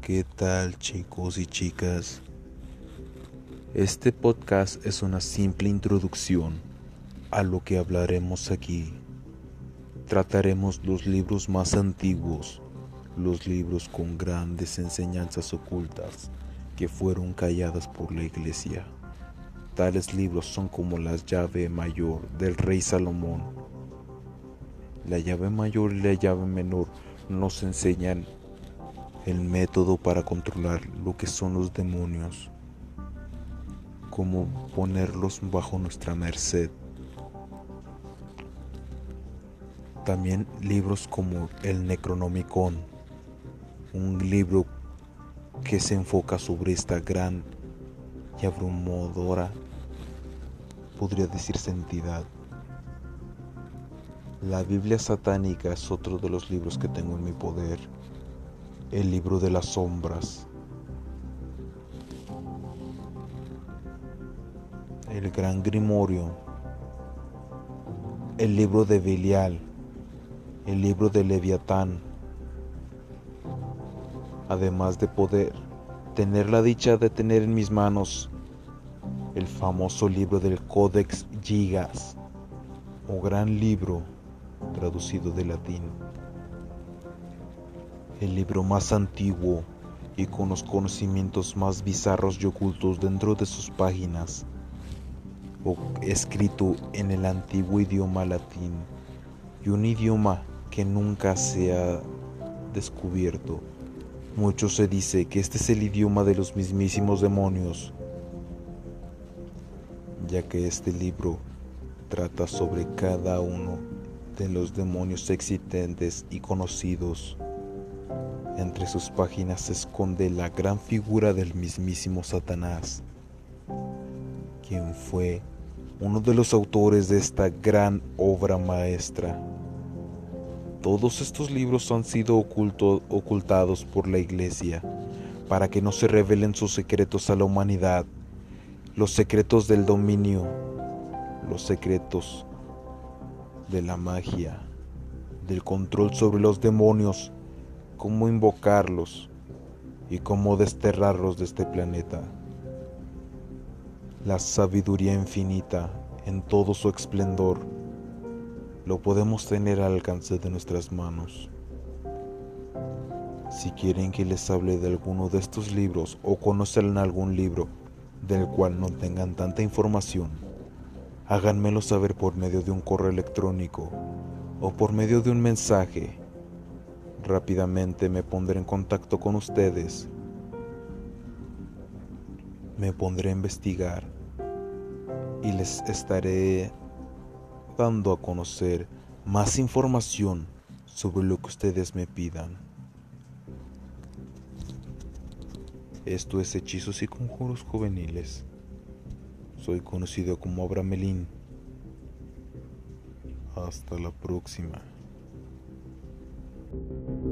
¿Qué tal chicos y chicas? Este podcast es una simple introducción a lo que hablaremos aquí. Trataremos los libros más antiguos, los libros con grandes enseñanzas ocultas que fueron calladas por la iglesia. Tales libros son como la llave mayor del rey Salomón. La llave mayor y la llave menor nos enseñan el método para controlar lo que son los demonios, cómo ponerlos bajo nuestra merced. También libros como el Necronomicon, un libro que se enfoca sobre esta gran y abrumadora, podría decirse entidad. La Biblia satánica es otro de los libros que tengo en mi poder el libro de las sombras, el gran grimorio, el libro de Belial, el libro de Leviatán, además de poder tener la dicha de tener en mis manos el famoso libro del Codex Gigas, o gran libro traducido de latín el libro más antiguo y con los conocimientos más bizarros y ocultos dentro de sus páginas, o escrito en el antiguo idioma latín y un idioma que nunca se ha descubierto. Mucho se dice que este es el idioma de los mismísimos demonios, ya que este libro trata sobre cada uno de los demonios existentes y conocidos. Entre sus páginas se esconde la gran figura del mismísimo Satanás, quien fue uno de los autores de esta gran obra maestra. Todos estos libros han sido ocultados por la Iglesia para que no se revelen sus secretos a la humanidad, los secretos del dominio, los secretos de la magia, del control sobre los demonios cómo invocarlos y cómo desterrarlos de este planeta. La sabiduría infinita en todo su esplendor lo podemos tener al alcance de nuestras manos. Si quieren que les hable de alguno de estos libros o conocen algún libro del cual no tengan tanta información, háganmelo saber por medio de un correo electrónico o por medio de un mensaje Rápidamente me pondré en contacto con ustedes. Me pondré a investigar y les estaré dando a conocer más información sobre lo que ustedes me pidan. Esto es Hechizos y Conjuros Juveniles. Soy conocido como Abramelín. Hasta la próxima. Thank you.